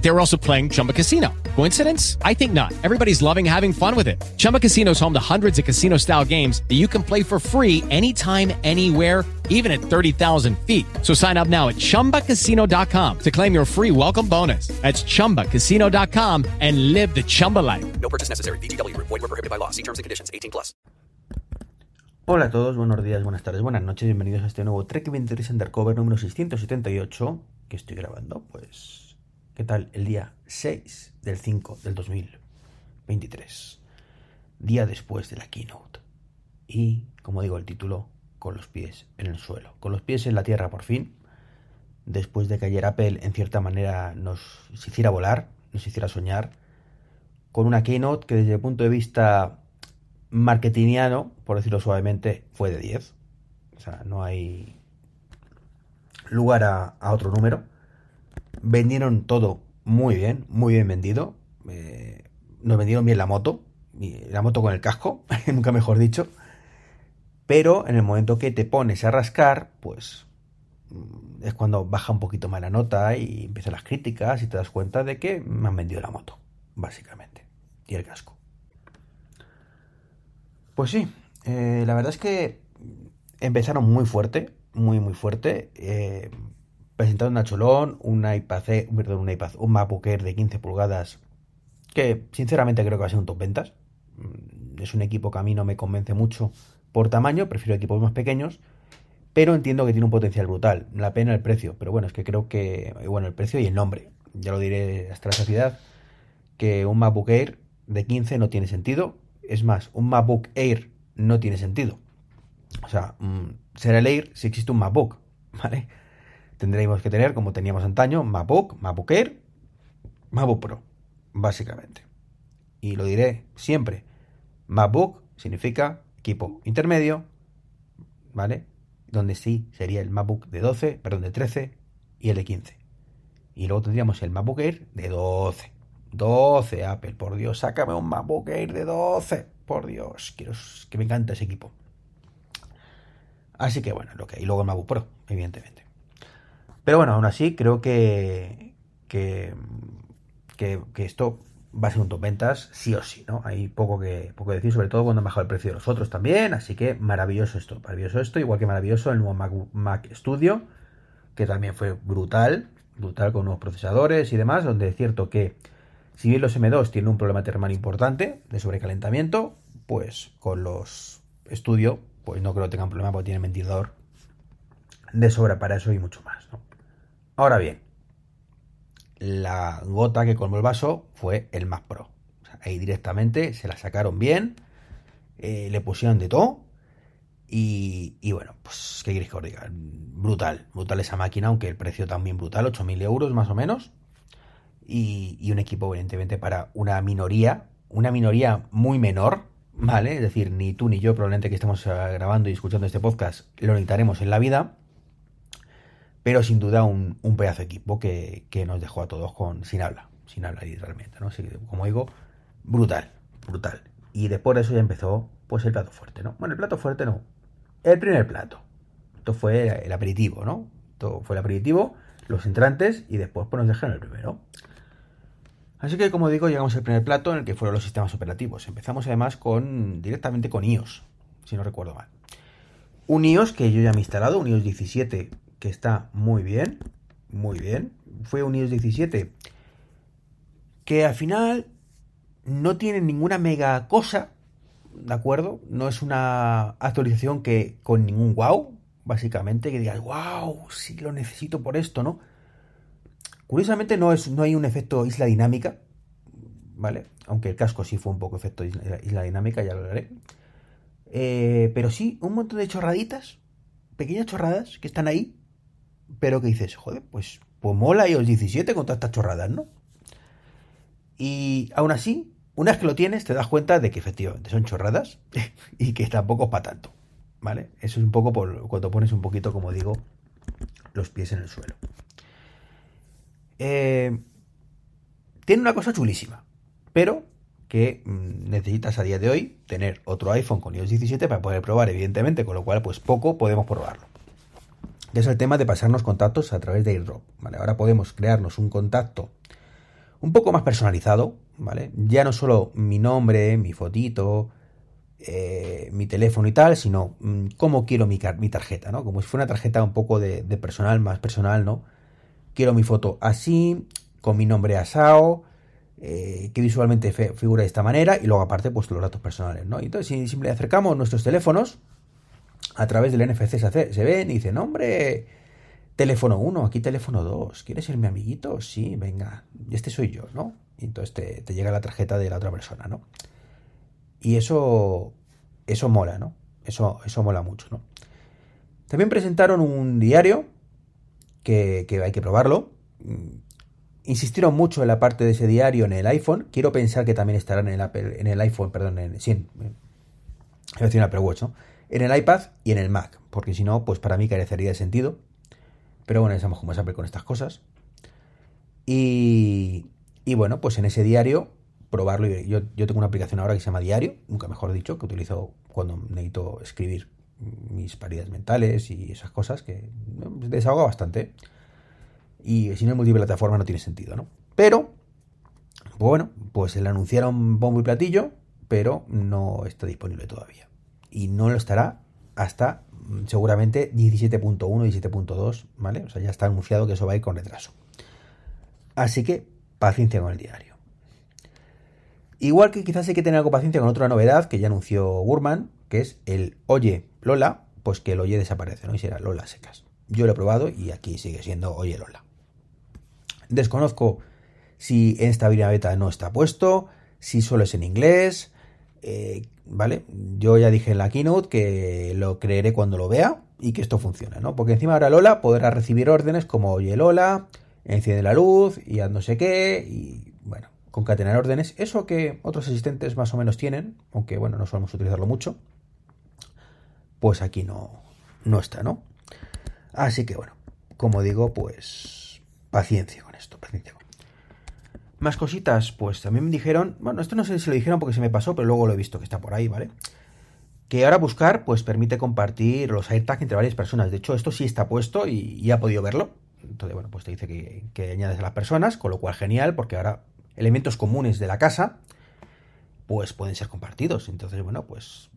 They were also playing Chumba Casino. Coincidence? I think not. Everybody's loving having fun with it. Chumba Casino is home to hundreds of casino style games that you can play for free anytime, anywhere, even at 30,000 feet. So sign up now at chumbacasino.com to claim your free welcome bonus. That's chumbacasino.com and live the Chumba life. No purchase necessary. BGW. Void were prohibited by law. See terms and conditions. 18 plus. Hola a todos, buenos días, buenas tardes, buenas noches, bienvenidos a este nuevo Trek 23 Undercover número 678 que estoy grabando, pues, ¿qué tal? El día 6 del 5 del 2023, día después de la keynote. Y, como digo el título, con los pies en el suelo, con los pies en la tierra por fin, después de que ayer Apple en cierta manera nos hiciera volar, nos hiciera soñar, con una keynote que desde el punto de vista marketingiano, por decirlo suavemente, fue de 10. O sea, no hay lugar a, a otro número. Vendieron todo muy bien, muy bien vendido. Eh, nos vendieron bien la moto, la moto con el casco, nunca mejor dicho. Pero en el momento que te pones a rascar, pues mm, es cuando baja un poquito más la nota y empiezan las críticas y te das cuenta de que me han vendido la moto, básicamente, y el casco. Pues sí, eh, la verdad es que empezaron muy fuerte, muy muy fuerte. Eh, presentaron a Cholón, un iPad, perdón, un iPad, un MacBook Air de 15 pulgadas, que sinceramente creo que va a ser un top ventas. Mm, Es un equipo que a mí no me convence mucho por tamaño, prefiero equipos más pequeños, pero entiendo que tiene un potencial brutal. La pena el precio, pero bueno, es que creo que, bueno, el precio y el nombre, ya lo diré hasta la saciedad, que un MacBook Air de 15 no tiene sentido. Es más, un MacBook Air no tiene sentido. O sea, mm, será el Air si existe un MacBook, ¿vale? Tendríamos que tener, como teníamos antaño, MacBook, MacBook Air, MacBook Pro, básicamente. Y lo diré siempre. MacBook significa equipo intermedio, ¿vale? Donde sí sería el MacBook de 12, perdón, de 13 y el de 15. Y luego tendríamos el MacBook Air de 12. 12, Apple, por Dios, sácame un MacBook Air de 12. Por Dios, quiero que me encanta ese equipo. Así que bueno, lo que y luego el MacBook Pro, evidentemente. Pero bueno, aún así creo que que, que, esto va a ser un top ventas sí o sí, ¿no? Hay poco que, poco decir, sobre todo cuando han bajado el precio de los otros también, así que maravilloso esto, maravilloso esto, igual que maravilloso el nuevo Mac, Mac Studio, que también fue brutal, brutal con nuevos procesadores y demás, donde es cierto que si bien los M2 tienen un problema termal importante de sobrecalentamiento, pues con los Studio, pues no creo que tengan problema porque tienen ventilador de sobra para eso y mucho más, ¿no? Ahora bien, la gota que colmó el vaso fue el Mac Pro. Ahí directamente se la sacaron bien, eh, le pusieron de todo. Y, bueno, pues, ¿qué queréis que os diga? Brutal, brutal esa máquina, aunque el precio también brutal, 8.000 euros más o menos. Y, y, un equipo, evidentemente, para una minoría, una minoría muy menor, ¿vale? Es decir, ni tú ni yo, probablemente que estemos grabando y escuchando este podcast, lo necesitaremos en la vida pero sin duda un, pedazo de equipo que, que, nos dejó a todos con sin habla, sin habla literalmente, ¿no? Así que, como digo, brutal, brutal. Y después de eso ya empezó, pues, el plato fuerte, ¿no? Bueno, el plato fuerte no, el primer plato. Esto fue el aperitivo, ¿no? Esto fue el aperitivo, los entrantes y después pues nos dejaron el primero. Así que, como digo, llegamos al primer plato en el que fueron los sistemas operativos. Empezamos además con directamente con iOS, si no recuerdo mal. Un iOS que yo ya me he instalado, un iOS 17 que está muy bien, muy bien. Fue un iOS 17 que al final no tiene ninguna mega cosa, ¿de acuerdo? No es una actualización que con ningún wow, básicamente, que digas, wow, sí lo necesito por esto, ¿no? Curiosamente no, es, no hay un efecto isla dinámica, ¿vale? Aunque el casco sí fue un poco efecto isla, dinámica, ya lo haré. Eh, pero sí, un montón de chorraditas, pequeñas chorradas que están ahí, pero que dices, joder, pues, pues mola iOS 17 con todas estas chorradas, ¿no? Y aún así, una vez que lo tienes, te das cuenta de que efectivamente son chorradas y que tampoco es para tanto, ¿vale? Eso es un poco por cuando pones un poquito, como digo, los pies en el suelo. Eh, tiene una cosa chulísima, pero que mm, necesitas a día de hoy tener otro iPhone con iOS 17 para poder probar, evidentemente, con lo cual pues poco podemos probarlo. Es el tema de pasarnos contactos a través de AirDrop, ¿vale? Ahora podemos crearnos un contacto un poco más personalizado, ¿vale? Ya no solo mi nombre, mi fotito, eh, mi teléfono y tal, sino mm, cómo quiero mi, tarjeta, ¿no? Como si fuera una tarjeta un poco de, personal, más personal, ¿no? Quiero mi foto así, con mi nombre asao, eh, que visualmente figura de esta manera, y luego aparte, pues los datos personales, ¿no? Entonces, si simplemente acercamos nuestros teléfonos, a través del NFC se, hace, se ven y dicen, hombre, teléfono 1, aquí teléfono 2, ¿quieres ser mi amiguito? Sí, venga, este soy yo, ¿no? Y entonces te, te llega la tarjeta de la otra persona, ¿no? Y eso, eso mola, ¿no? Eso, eso mola mucho, ¿no? También presentaron un diario que, hay que probarlo. Insistieron mucho en la parte de ese diario en el iPhone. Quiero pensar que también estará en el Apple, en el iPhone, perdón, en, sí, en, en Apple Watch, ¿no? En el iPad y en el Mac, porque si no, pues para mí carecería de sentido. Pero bueno, ya sabemos cómo es Apple con estas cosas. Y, y bueno, pues en ese diario probarlo. Yo, yo tengo una aplicación ahora que se llama Diario, nunca mejor dicho, que utilizo cuando necesito escribir mis paridades mentales y esas cosas que desahoga bastante. Y si no es multiplataforma no tiene sentido, ¿no? Pero, bueno, pues se le anunciaron bombo y platillo, pero no está disponible todavía. Y no lo estará hasta mm, seguramente 17.1 y 17.2, ¿vale? O sea, ya está anunciado que eso va a ir con retraso. Así que paciencia con el diario. Igual que quizás hay que tener algo paciencia con otra novedad que ya anunció Gurman, que es el Oye Lola, pues que el Oye desaparece, ¿no? Y será Lola secas. Yo lo he probado y aquí sigue siendo Oye Lola. Desconozco si esta beta no está puesto, si solo es en inglés, eh, ¿vale? Yo ya dije en la keynote que lo creeré cuando lo vea y que esto funcione, ¿no? Porque encima ahora Lola podrá recibir órdenes como Oye Lola, enciende la luz y haz no sé qué, y bueno, concatenar órdenes, eso que otros asistentes más o menos tienen, aunque bueno, no solemos utilizarlo mucho, pues aquí no, no está, ¿no? Así que bueno, como digo, pues paciencia con esto, paciencia. Más cositas, pues también me dijeron, bueno, esto no sé si lo dijeron porque se me pasó, pero luego lo he visto que está por ahí, ¿vale? Que ahora buscar, pues permite compartir los AirTags entre varias personas. De hecho, esto sí está puesto y ya ha podido verlo. Entonces, bueno, pues te dice que, que añades a las personas, con lo cual genial, porque ahora elementos comunes de la casa, pues pueden ser compartidos. Entonces, bueno, pues,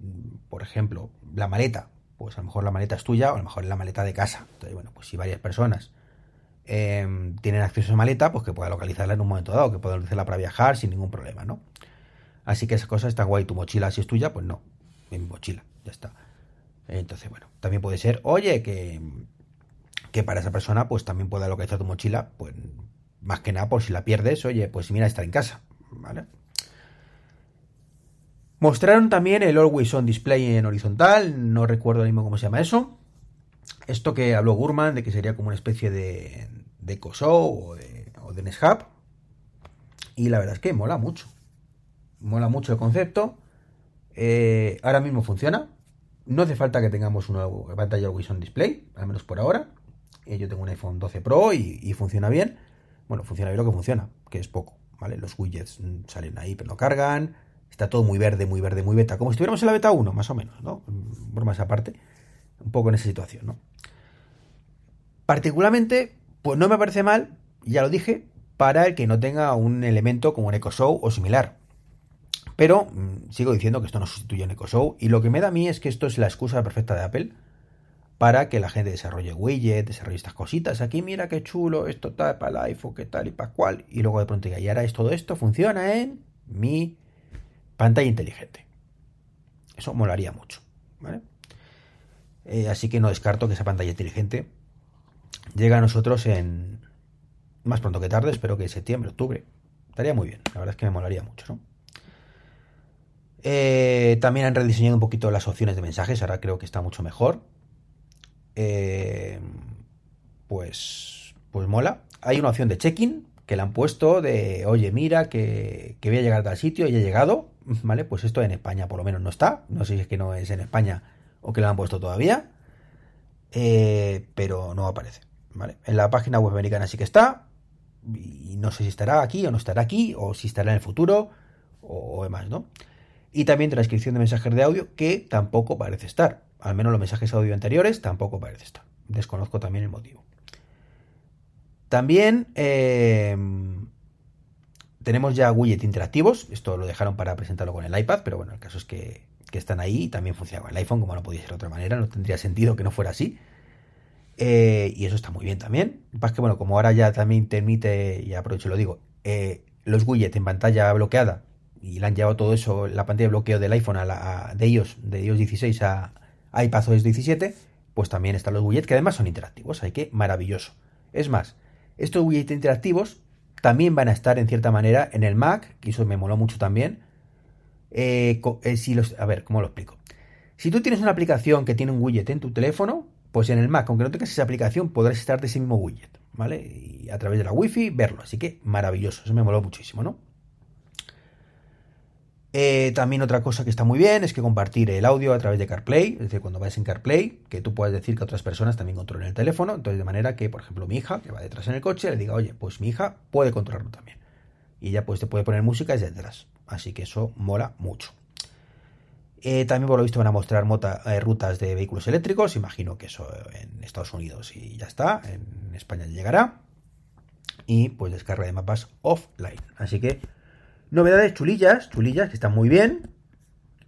por ejemplo, la maleta, pues a lo mejor la maleta es tuya o a lo mejor es la maleta de casa. Entonces, bueno, pues si varias personas eh, tienen acceso a maleta, pues que pueda localizarla en un momento dado, que pueda utilizarla para viajar sin ningún problema, ¿no? Así que esa cosa está guay. Tu mochila, si es tuya, pues no, mi mochila, ya está. Entonces, bueno, también puede ser, oye, que, que para esa persona, pues también pueda localizar tu mochila, pues más que nada por si la pierdes, oye, pues mira, está en casa, ¿vale? Mostraron también el Always On Display en horizontal, no recuerdo ahora cómo se llama eso. Esto que habló Gurman de que sería como una especie de, de COSO o de, o de. Y la verdad es que mola mucho. Mola mucho el concepto. Eh, ahora mismo funciona. No hace falta que tengamos una pantalla Always Display, al menos por ahora. Eh, yo tengo un iPhone 12 Pro y funciona bien. Bueno, funciona bien lo que funciona, que es poco, ¿vale? Los widgets mm, salen ahí, pero no cargan. Está todo muy verde, muy verde, muy beta. Como si estuviéramos en la beta 1, más o menos, ¿no? Mm, bromas aparte. Un poco en esa situación, ¿no? Particularmente, pues no me parece mal, ya lo dije, para el que no tenga un elemento como un Echo Show o similar. Pero mm, sigo diciendo que esto no sustituye un Echo Show. Y lo que me da a mí es que esto es la excusa perfecta de Apple para que la gente desarrolle widgets, desarrolle estas cositas. Aquí mira qué chulo, esto tal para el iPhone, qué tal y para cual. Y luego de pronto diga, y ahora es todo esto funciona en mi pantalla inteligente. Eso molaría mucho, ¿vale? Eh, así que no descarto que esa pantalla inteligente llegue a nosotros en más pronto que tarde, espero que en septiembre, octubre. Estaría muy bien, la verdad es que me molaría mucho, ¿no? Eh, también han rediseñado un poquito las opciones de mensajes, ahora creo que está mucho mejor. Eh, pues, pues mola. Hay una opción de check-in que le han puesto de, oye, mira, que, voy a llegar a tal sitio y he llegado, ¿vale? Pues esto en España por lo menos no está. No sé si es que no es en España o que lo han puesto todavía. Eh, pero no aparece, ¿vale? En la página web americana sí que está. Y no sé si estará aquí o no estará aquí, o si estará en el futuro, o, o demás, ¿no? Y también transcripción de mensajes de audio, que tampoco parece estar. Al menos los mensajes de audio anteriores tampoco parece estar. Desconozco también el motivo. También eh, tenemos ya widgets interactivos. Esto lo dejaron para presentarlo con el iPad, pero bueno, el caso es que, que están ahí y también funciona con el iPhone, como no podía ser de otra manera. No tendría sentido que no fuera así. Eh, y eso está muy bien también. Lo que pasa es que, bueno, como ahora ya también te permite, y aprovecho y lo digo, eh, los widgets en pantalla bloqueada y le han llevado todo eso, la pantalla de bloqueo del iPhone a la, a, de ellos, de iOS 16 a iPadOS 17, pues también están los widgets que además son interactivos, hay que maravilloso. Es más, estos widgets interactivos también van a estar en cierta manera en el Mac, que eso me moló mucho también. Eh, eh, si los, a ver, ¿cómo lo explico? Si tú tienes una aplicación que tiene un widget en tu teléfono, pues en el Mac, aunque no tengas esa aplicación, podrás estar de ese mismo widget, ¿vale? Y a través de la Wi-Fi verlo. Así que maravilloso, eso me moló muchísimo, ¿no? Eh, también otra cosa que está muy bien es que compartir el audio a través de CarPlay, es decir, cuando vayas en CarPlay, que tú puedas decir que otras personas también controlen el teléfono, entonces de manera que, por ejemplo, mi hija, que va detrás en el coche, le diga, oye, pues mi hija puede controlarlo también. Y ella pues te puede poner música desde detrás. Así que eso mola mucho. Eh, también por lo visto van a mostrar eh, rutas de vehículos eléctricos, imagino que eso en Estados Unidos y ya está, en España llegará. Y pues descarga de mapas offline. Así que Novedades chulillas, chulillas, que están muy bien,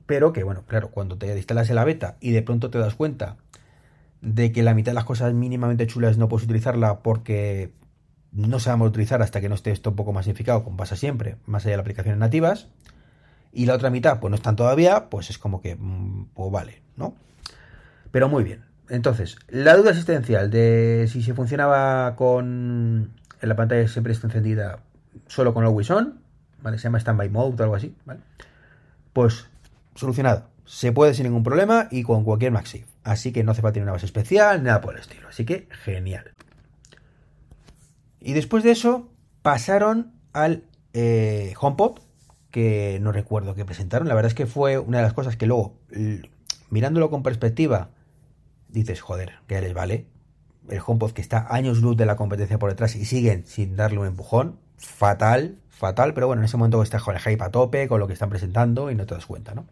pero que bueno, claro, cuando te instalas en la beta y de pronto te das cuenta de que la mitad de las cosas mínimamente chulas no puedes utilizarla porque no sabemos utilizar hasta que no esté esto un poco más significado, como pasa siempre, más allá de las aplicaciones nativas, y la otra mitad pues no están todavía, pues es como que, mm, pues vale, ¿no? Pero muy bien. Entonces, la duda existencial de si se funcionaba con en la pantalla siempre está encendida solo con Always On, ¿vale? Se llama Standby Mode o algo así, ¿vale? Pues solucionado. Se puede sin ningún problema y con cualquier MagSafe. Así que no hace falta una base especial, nada por el estilo. Así que genial. Y después de eso pasaron al eh, HomePod, que no recuerdo que presentaron. La verdad es que fue una de las cosas que luego, mirándolo con perspectiva, dices, joder, que ya les vale. El HomePod que está años luz de la competencia por detrás y siguen sin darle un empujón. Fatal, fatal, pero bueno, en ese momento estás con el hype a tope, con lo que están presentando y no te das cuenta, ¿no?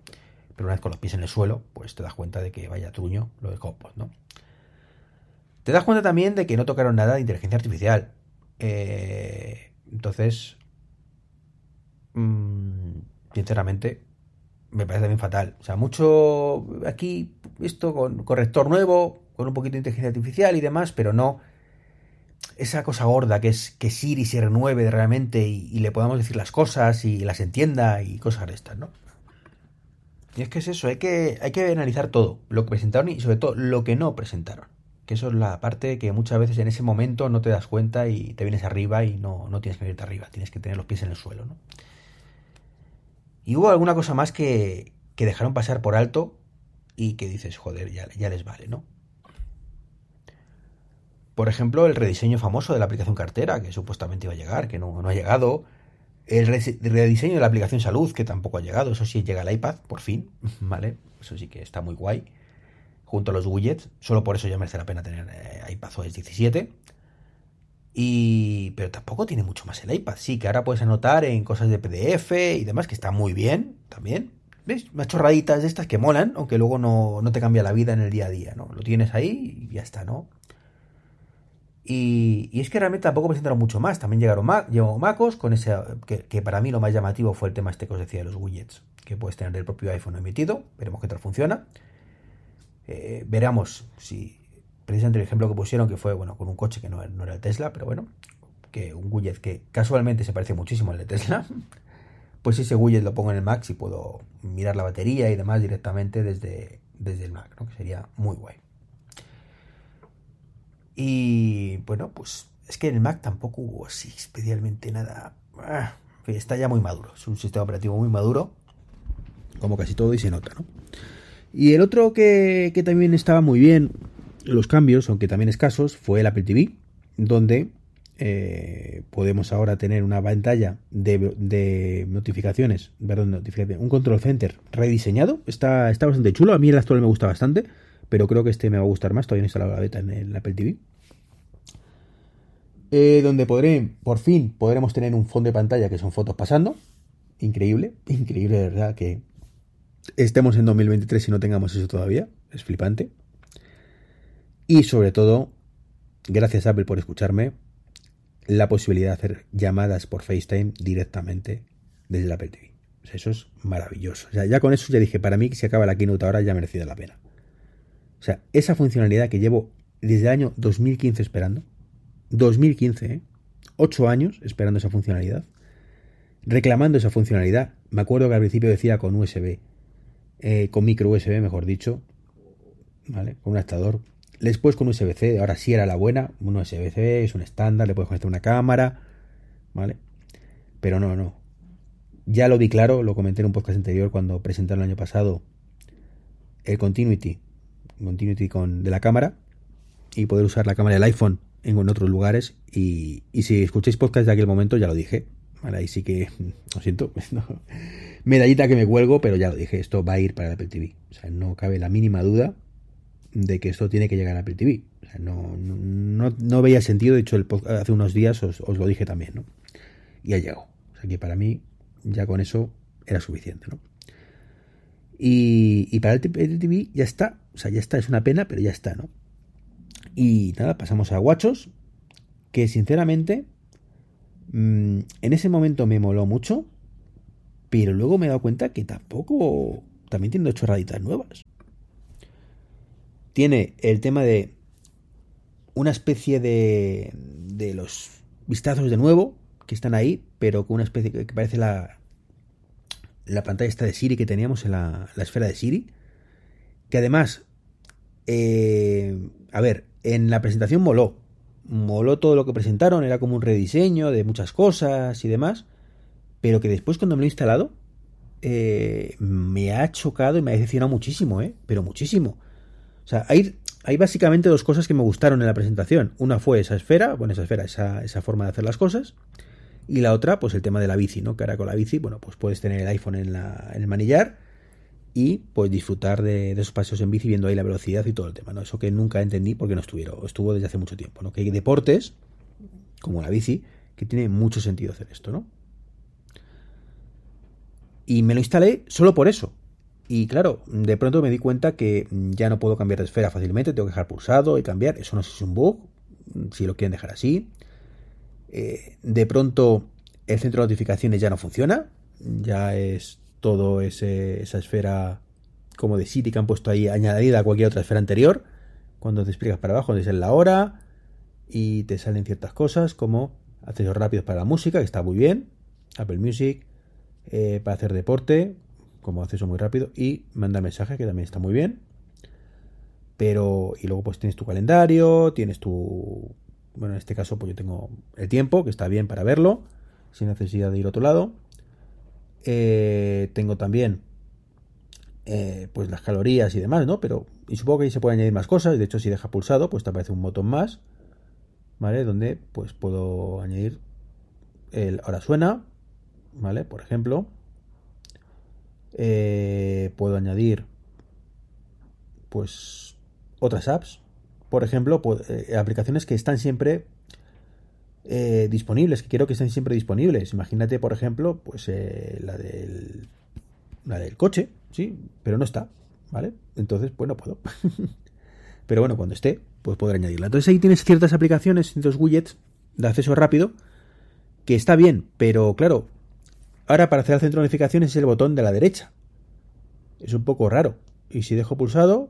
Pero una vez con los pies en el suelo, pues te das cuenta de que vaya truño lo de HomePod, ¿no? Te das cuenta también de que no tocaron nada de inteligencia artificial. Eh, entonces, mmm, sinceramente, me parece también fatal. O sea, mucho aquí, esto con corrector nuevo, con un poquito de inteligencia artificial y demás, pero no esa cosa gorda que es que Siri se renueve realmente y, y, le podamos decir las cosas y las entienda y cosas de estas, ¿no? Y es que es eso, hay que, hay que analizar todo, lo que presentaron y sobre todo lo que no presentaron. Que eso es la parte que muchas veces en ese momento no te das cuenta y te vienes arriba y no, no tienes que irte arriba, tienes que tener los pies en el suelo, ¿no? Y hubo alguna cosa más que, que dejaron pasar por alto y que dices, joder, ya, ya les vale, ¿no? Por ejemplo, el rediseño famoso de la aplicación cartera, que supuestamente iba a llegar, que no, no ha llegado. El rediseño de la aplicación salud, que tampoco ha llegado. Eso sí llega al iPad, por fin. ¿Vale? Eso sí que está muy guay. Junto a los widgets. Solo por eso ya merece la pena tener eh, iPad OS 17. Y... Pero tampoco tiene mucho más el iPad. Sí, que ahora puedes anotar en cosas de PDF y demás, que está muy bien también. ¿Ves? Más chorraditas de estas que molan, aunque luego no, no te cambia la vida en el día a día, ¿no? Lo tienes ahí y ya está, ¿no? Y, y, es que realmente tampoco presentaron mucho más. También llegaron Mac, llegó MacOS con ese. Que, que, para mí lo más llamativo fue el tema este que os decía de los widgets, que puedes tener del propio iPhone emitido. Veremos qué tal funciona. Eh, veremos si. Precisamente el ejemplo que pusieron, que fue bueno con un coche que no, era el Tesla, pero bueno, que un widget que casualmente se parece muchísimo al de Tesla. Pues ese widget lo pongo en el Mac y puedo mirar la batería y demás directamente desde, desde el Mac, ¿no? que sería muy guay. Y bueno, pues es que en el Mac tampoco hubo así especialmente nada. Ah, está ya muy maduro. Es un sistema operativo muy maduro. Como casi todo y se nota, ¿no? Y el otro que, que también estaba muy bien, los cambios, aunque también escasos, fue el Apple TV, donde eh, podemos ahora tener una pantalla de, de notificaciones, perdón, notificaciones, un control center rediseñado. Está, está bastante chulo. A mí el actual me gusta bastante pero creo que este me va a gustar más. Todavía no he instalado la beta en el Apple TV. Eh, donde podré, por fin, podremos tener un fondo de pantalla que son fotos pasando. increíble, increíble de verdad que estemos en 2023 y no tengamos eso todavía. Es flipante. Y sobre todo, gracias Apple por escucharme, la posibilidad de hacer llamadas por FaceTime directamente desde la Apple TV. eso es maravilloso. O sea, ya con eso ya dije, para mí que si acaba la keynote ahora ya ha merecido la pena. O sea, esa funcionalidad que llevo desde el año 2015 esperando, 2015, ¿eh? 8 años esperando esa funcionalidad, reclamando esa funcionalidad. Me acuerdo que al principio decía con USB, eh, con micro USB, mejor dicho, ¿vale? Con un adaptador. Después con USB-C, ahora sí era la buena, un USB-C es un estándar, le puedes conectar una cámara, ¿vale? Pero no, no. Ya lo vi claro, lo comenté en un podcast anterior cuando presentaron el año pasado el Continuity, Continuity con, de la cámara y poder usar la cámara del iPhone en otros lugares. Y, si escucháis podcast de aquel momento, ya lo dije. Ahí sí que, lo siento, medallita que me cuelgo, pero ya lo dije, esto va a ir para el Apple TV. O sea, no cabe la mínima duda de que esto tiene que llegar a Apple TV. O sea, no, no, veía sentido, de hecho, hace unos días os, lo dije también, ¿no? Y ha llegado. O sea que para mí, ya con eso era suficiente, ¿no? Y, y para el Apple TV ya está. O sea, ya está, es una pena, pero ya está, ¿no? Y nada, pasamos a Guachos, que sinceramente mm, en ese momento me moló mucho, pero luego me he dado cuenta que tampoco, también tiene dos chorraditas nuevas. Tiene el tema de una especie de, de los vistazos de nuevo, que están ahí, pero con una especie que parece la, la pantalla esta de Siri que teníamos en la, la esfera de Siri, que además, eh, a ver, en la presentación moló. Moló todo lo que presentaron, era como un rediseño de muchas cosas y demás. Pero que después cuando me lo he instalado, eh, me ha chocado y me ha decepcionado muchísimo, ¿eh? Pero muchísimo. O sea, hay, hay básicamente dos cosas que me gustaron en la presentación. Una fue esa esfera, bueno, esa esfera, esa, esa forma de hacer las cosas. Y la otra, pues el tema de la bici, ¿no? Que ahora con la bici, bueno, pues puedes tener el iPhone en, la, en el manillar y pues disfrutar de, esos paseos en bici viendo ahí la velocidad y todo el tema, ¿no? Eso que nunca entendí porque no estuvieron, estuvo desde hace mucho tiempo, ¿no? Que hay deportes, como la bici, que tiene mucho sentido hacer esto, ¿no? Y me lo instalé solo por eso. Y claro, de pronto me di cuenta que ya no puedo cambiar de esfera fácilmente, tengo que dejar pulsado y cambiar. Eso no sé si es un bug, si lo quieren dejar así. Eh, de pronto el centro de notificaciones ya no funciona, ya es todo esa esfera como de City que han puesto ahí añadida a cualquier otra esfera anterior. Cuando te explicas para abajo, donde es la hora y te salen ciertas cosas como accesos rápidos para la música, que está muy bien, Apple Music, eh, para hacer deporte, como acceso muy rápido, y mandar mensajes, que también está muy bien. Pero, y luego pues tienes tu calendario, tienes tu, bueno, en este caso pues yo tengo el tiempo, que está bien para verlo, sin necesidad de ir a otro lado. Eh, tengo también eh, pues las calorías y demás, ¿no? Pero y supongo que ahí se pueden añadir más cosas. De hecho, si deja pulsado, pues te aparece un botón más, ¿vale? Donde pues puedo añadir el ahora suena, ¿vale? Por ejemplo, eh, puedo añadir pues otras apps, por ejemplo, aplicaciones que están siempre eh, disponibles, que quiero que estén siempre disponibles. Imagínate, por ejemplo, pues eh, la del la del coche, sí, pero no está, ¿vale? Entonces, pues no puedo. pero bueno, cuando esté, pues podré añadirla. Entonces ahí tienes ciertas aplicaciones, ciertos widgets de acceso rápido, que está bien, pero claro, ahora para hacer el centro de notificaciones es el botón de la derecha. Es un poco raro. Y si dejo pulsado,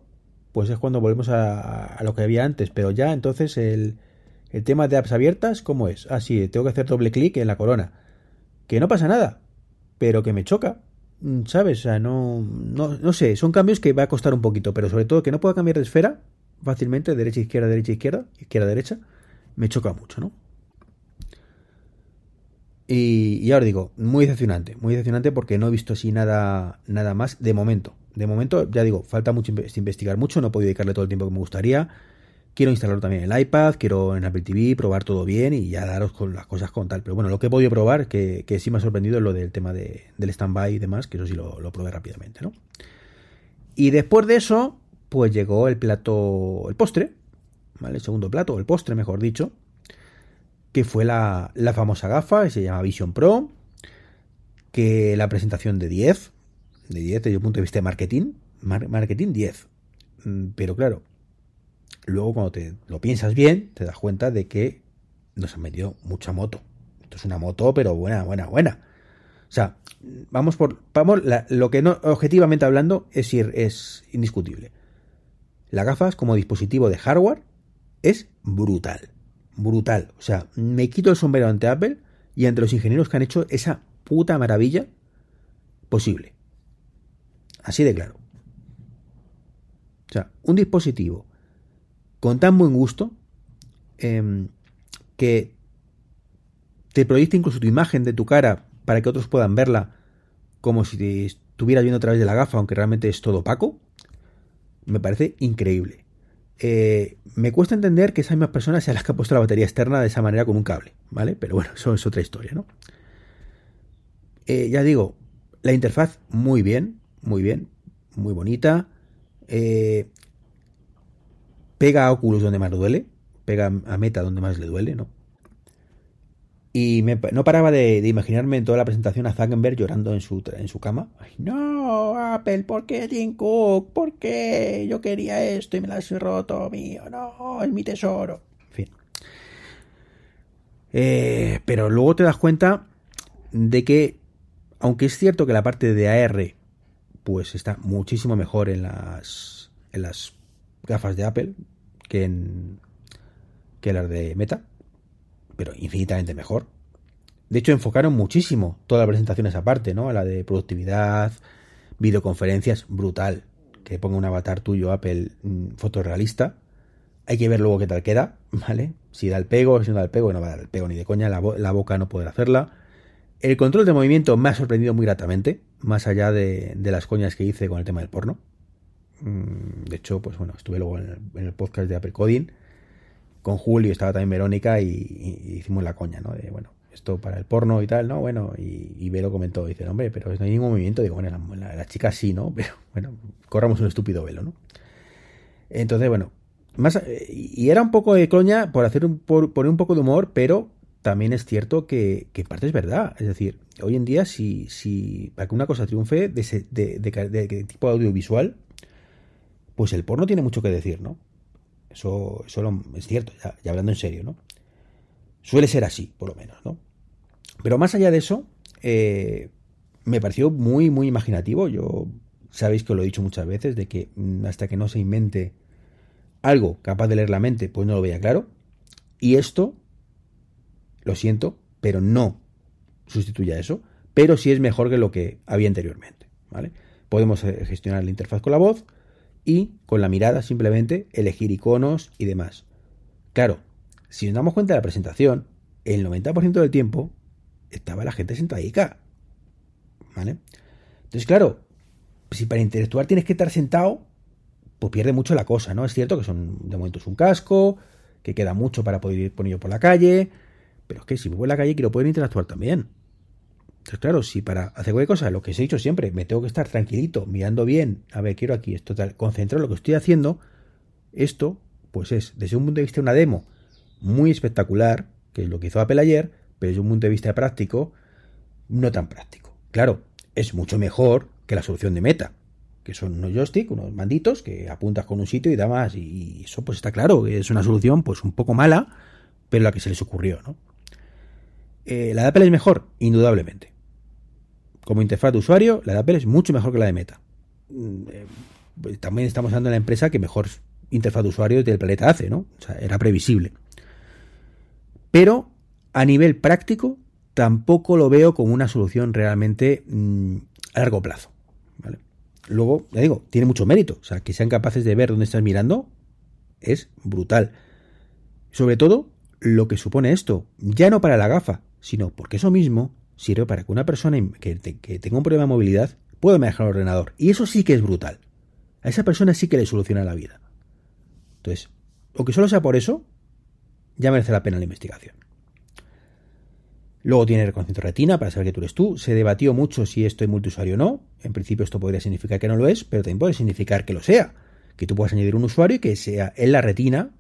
pues es cuando volvemos a lo que había antes, pero ya entonces el, el tema de apps abiertas, ¿cómo es? Ah, sí, tengo que hacer doble clic en la corona. Que no pasa nada, pero que me choca. Mm, ¿Sabes? O sea, no, no, sé, son cambios que va a costar un poquito, pero sobre todo que no pueda cambiar de esfera fácilmente, derecha, izquierda, derecha, izquierda, izquierda, derecha, me choca mucho, ¿no? Y, y, ahora digo, muy decepcionante, muy decepcionante porque no he visto así nada, nada más de momento. De momento, ya digo, falta mucho investigar mucho, no podido dedicarle todo el tiempo que me gustaría. Quiero instalarlo también el iPad, quiero en Apple TV probar todo bien y ya daros con las cosas con tal. Pero bueno, lo que he podido probar, que, sí me ha sorprendido, es lo del tema de, del stand-by y demás, que eso sí lo, probé rápidamente, ¿no? Y después de eso, pues llegó el plato, el postre, ¿vale? El segundo plato, el postre, mejor dicho, que fue la, la famosa gafa, que se llama Vision Pro, que la presentación de 10, de 10 desde el punto de vista de marketing, marketing 10. Mm, pero claro, luego cuando te lo piensas bien, te das cuenta de que nos han metido mucha moto. Esto es una moto, pero buena, buena, buena. O sea, vamos por. Vamos, lo que no, objetivamente hablando, es, ir, es indiscutible. Las gafas como dispositivo de hardware es brutal. Brutal. O sea, me quito el sombrero ante Apple y ante los ingenieros que han hecho esa puta maravilla posible. Así de claro. O sea, un dispositivo con tan buen gusto em, que te proyecta incluso tu imagen de tu cara para que otros puedan verla como si estuvieras viendo a través de la gafa, aunque realmente es todo opaco, me parece increíble. Eh, me cuesta entender que esas mismas personas sean las que han puesto la batería externa de esa manera con un cable, ¿vale? Pero bueno, eso es otra historia, ¿no? Eh, ya digo, la interfaz muy bien, muy bien, muy bonita. Eh, pega a Oculus donde más duele, pega a Meta donde más le duele, ¿no? Y no paraba de, imaginarme en toda la presentación a Zuckerberg llorando en su, en su cama. no, Apple, ¿por qué Tim Cook? ¿Por qué? Yo quería esto y me lo has roto, mío. No, es mi tesoro. En fin. Eh, pero luego te das cuenta de que, aunque es cierto que la parte de AR pues está muchísimo mejor en las, en las gafas de Apple que en que las de Meta pero infinitamente mejor. De hecho, enfocaron muchísimo toda la presentación esa parte, ¿no? A la de productividad, videoconferencias, brutal. Que ponga un avatar tuyo Apple mm, fotorrealista. Hay que ver luego qué tal queda, ¿vale? Si da el pego, si no da el pego, no va a dar el pego ni de coña, la, boca no poder hacerla. El control de movimiento me ha sorprendido muy gratamente, más allá de, las coñas que hice con el tema del porno. Mm, de hecho, pues bueno, estuve luego en el, en el podcast de Apple Coding con Julio, estaba también Verónica y, hicimos la coña, ¿no? De, bueno, esto para el porno y tal, ¿no? Bueno, y, y Velo comentó, dice, hombre, pero no hay ningún movimiento. Digo, bueno, la, la, chica sí, ¿no? Pero bueno, corramos un estúpido velo, ¿no? Entonces, bueno, más, y era un poco de coña por hacer un, por poner un poco de humor, pero también es cierto que, que parte es verdad. Es decir, hoy en día, si, si para que una cosa triunfe de, ese, de, de, de tipo audiovisual, pues el porno tiene mucho que decir, ¿no? Eso, es cierto, ya, hablando en serio, ¿no? Suele ser así, por lo menos, ¿no? Pero más allá de eso, eh, me pareció muy, muy imaginativo. Yo sabéis que lo he dicho muchas veces, de que hasta que no se invente algo capaz de leer la mente, pues no lo veía claro. Y esto, lo siento, pero no sustituye a eso, pero sí es mejor que lo que había anteriormente, ¿vale? Podemos eh, gestionar la interfaz con la voz, y con la mirada simplemente elegir iconos y demás. Claro, si nos damos cuenta de la presentación, el 90% del tiempo estaba la gente sentadica. ¿Vale? Entonces, claro, si para interactuar tienes que estar sentado, pues pierde mucho la cosa, ¿no? Es cierto que son, de momento es un casco, que queda mucho para poder ir poniendo por la calle, pero es que si voy a la calle quiero poder interactuar también. Entonces, claro, si para hacer cualquier cosa, lo que os he dicho siempre, me tengo que estar tranquilito, mirando bien, a ver, quiero aquí, esto tal, concentrar lo que estoy haciendo, esto, pues es, desde un punto de vista de una demo muy espectacular, que es lo que hizo Apple ayer, pero desde un punto de vista práctico, no tan práctico. Claro, es mucho mejor que la solución de Meta, que son unos joystick, unos manditos que apuntas con un sitio y da más, y eso pues está claro, es una solución pues un poco mala, pero la que se les ocurrió, ¿no? Eh, la de Apple es mejor, indudablemente como interfaz de usuario, la de Apple es mucho mejor que la de Meta. Mm, eh, también estamos hablando de la empresa que mejor interfaz de usuario del planeta hace, ¿no? O sea, era previsible. Pero a nivel práctico, tampoco lo veo como una solución realmente mm, a largo plazo. ¿vale? Luego, ya digo, tiene mucho mérito. O sea, que sean capaces de ver dónde estás mirando es brutal. Sobre todo, lo que supone esto, ya no para la gafa, sino porque eso mismo sirve para que una persona que, tenga un problema de movilidad pueda manejar el ordenador. Y eso sí que es brutal. A esa persona sí que le soluciona la vida. Entonces, aunque solo sea por eso, ya merece la pena la investigación. Luego tiene reconocimiento retina para saber que tú eres tú. Se debatió mucho si esto es multiusuario o no. En principio esto podría significar que no lo es, pero también puede significar que lo sea. Que tú puedas añadir un usuario y que sea en la retina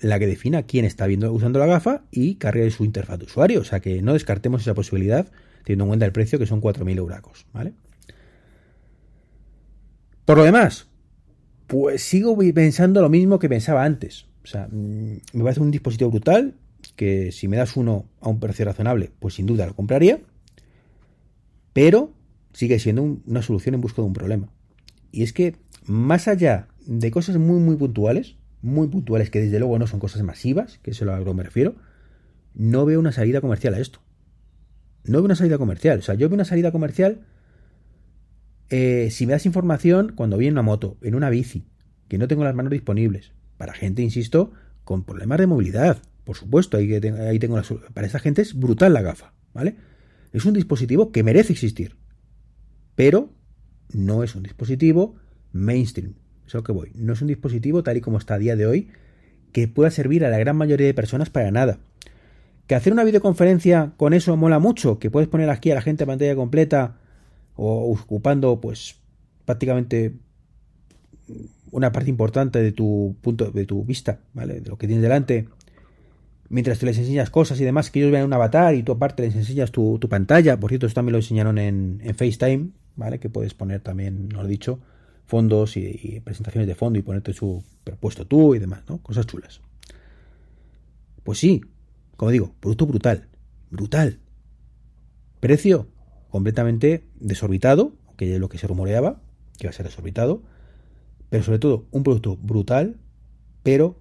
la que defina quién está viendo, usando la gafa y cargue su interfaz de usuario. O sea que no descartemos esa posibilidad teniendo en cuenta el precio que son 4.000 euracos, ¿vale? Por lo demás, pues sigo pensando lo mismo que pensaba antes. O sea, mm, me parece un dispositivo brutal, que si me das uno a un precio razonable, pues sin duda lo compraría, pero sigue siendo una solución en busca de un problema. Y es que, más allá de cosas muy, muy puntuales, muy puntuales, que desde luego no son cosas masivas, que es a lo que me refiero, no veo una salida comercial a esto. No veo una salida comercial. O sea, yo veo una salida comercial eh, si me das información cuando viene una moto, en una bici, que no tengo las manos disponibles. Para gente, insisto, con problemas de movilidad. Por supuesto, ahí, ahí tengo la, para esa gente es brutal la gafa, ¿vale? Es un dispositivo que merece existir. Pero no es un dispositivo mainstream. Es que voy. No es un dispositivo tal y como está a día de hoy que pueda servir a la gran mayoría de personas para nada. Que hacer una videoconferencia con eso mola mucho, que puedes poner aquí a la gente a pantalla completa o ocupando pues prácticamente una parte importante de tu punto de tu vista, ¿vale? De lo que tienes delante. Mientras tú les enseñas cosas y demás, que ellos vean un avatar y tú aparte les enseñas tu, pantalla. Por cierto, esto también lo enseñaron en, en FaceTime, ¿vale? Que puedes poner también, no lo he dicho, fondos y, presentaciones de fondo y ponerte su propuesto tú y demás, ¿no? Cosas chulas. Pues sí, como digo, producto brutal, brutal. Precio completamente desorbitado, que es lo que se rumoreaba, que iba a ser desorbitado, pero sobre todo un producto brutal, pero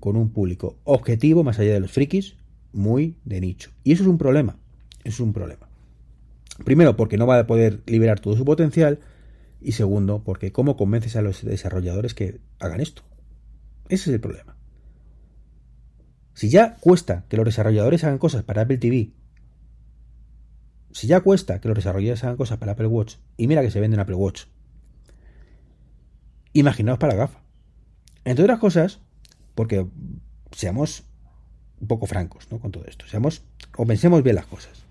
con un público objetivo, más allá de los frikis, muy de nicho. Y eso es un problema, eso es un problema. Primero, porque no va a poder liberar todo su potencial, y segundo, porque ¿cómo convences a los desarrolladores que hagan esto? Ese es el problema. Si ya cuesta que los desarrolladores hagan cosas para Apple TV, si ya cuesta que los desarrolladores hagan cosas para Apple Watch, y mira que se venden Apple Watch, imaginaos para gafa. Entre otras cosas, porque seamos un poco francos ¿no? con todo esto, seamos o pensemos bien las cosas.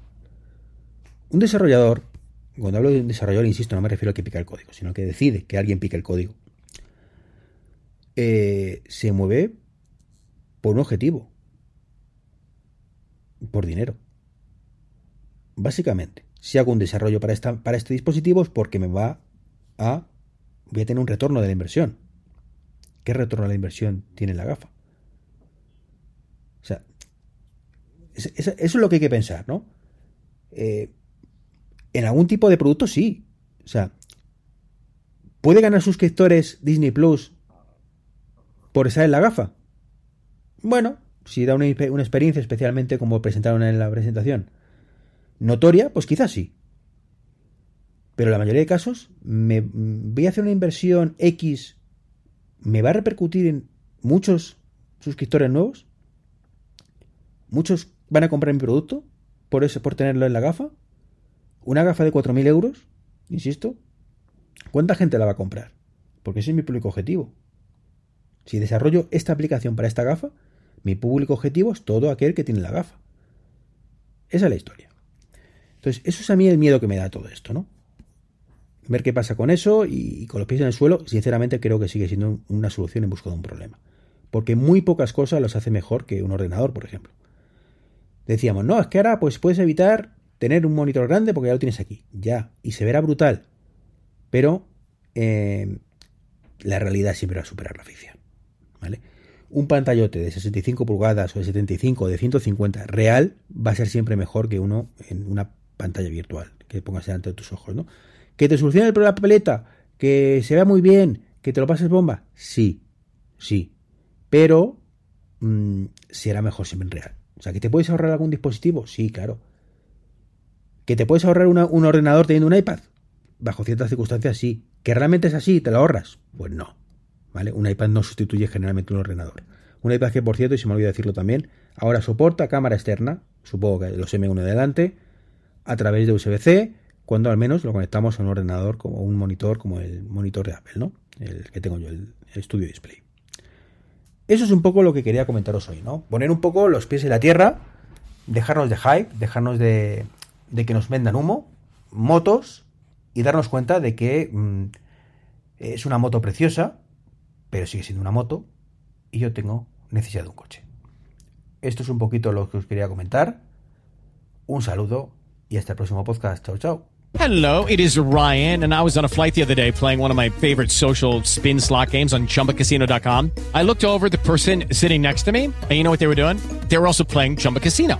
Un desarrollador cuando hablo de un desarrollador, insisto, no me refiero al que pica el código, sino que decide que alguien pique el código. Eh, se mueve por un objetivo. Por dinero. Básicamente, si hago un desarrollo para, esta, para este dispositivo es porque me va a... Voy a tener un retorno de la inversión. ¿Qué retorno de la inversión tiene la gafa? O sea, eso es lo que hay que pensar, ¿no? Eh, en algún tipo de producto sí. O sea, ¿puede ganar suscriptores Disney Plus por estar en la gafa? Bueno, si da una, experiencia, especialmente como presentaron en la presentación, notoria, pues quizás sí. Pero en la mayoría de casos, me voy a hacer una inversión X, ¿me va a repercutir en muchos suscriptores nuevos? ¿Muchos van a comprar mi producto por, eso, por tenerlo en la gafa? Una gafa de 4.000 euros, insisto, ¿cuánta gente la va a comprar? Porque ese es mi público objetivo. Si desarrollo esta aplicación para esta gafa, mi público objetivo es todo aquel que tiene la gafa. Esa es la historia. Entonces, eso es a mí el miedo que me da todo esto, ¿no? Ver qué pasa con eso y, con los pies en el suelo, sinceramente creo que sigue siendo una solución en busca de un problema. Porque muy pocas cosas los hace mejor que un ordenador, por ejemplo. Decíamos, no, es que ahora pues puedes evitar tener un monitor grande porque ya lo tienes aquí, ya, y se verá brutal. Pero eh, la realidad siempre va a superar la ficción. ¿vale? Un pantallote de 65 pulgadas o de 75 o de 150 real va a ser siempre mejor que uno en una pantalla virtual que pongas delante de tus ojos. ¿no? ¿Que te solucione el problema de la papeleta? ¿Que se vea muy bien? ¿Que te lo pases bomba? Sí, sí. Pero mm, será mejor siempre en real. O sea, ¿que te puedes ahorrar algún dispositivo? Sí, claro. ¿Que te puedes ahorrar un ordenador teniendo un iPad? Bajo ciertas circunstancias sí. ¿Que realmente es así? ¿Te lo ahorras? Pues no. ¿Vale? Un iPad no sustituye generalmente un ordenador. Un iPad que, por cierto, y se me olvidó decirlo también, ahora soporta cámara externa, supongo que los M1 de delante, a través de USB-C, cuando al menos lo conectamos a un ordenador como un monitor como el monitor de Apple, ¿no? El que tengo yo, el Studio Display. Eso es un poco lo que quería comentaros hoy, ¿no? Poner un poco los pies en la tierra, dejarnos de hype, dejarnos de, de que nos vendan humo, motos, y darnos cuenta de que mm, es una moto preciosa, pero sigue siendo una moto, y yo tengo necesidad de un coche. Esto es un poquito lo que os quería comentar. Un saludo y hasta el próximo podcast. Chao, chao. Hello, it is Ryan, and I was on a flight the other day playing one of my favorite social spin slot games on chumbacasino.com. I looked over the person sitting next to me, and you know what they were doing? They were also playing Chumba Casino.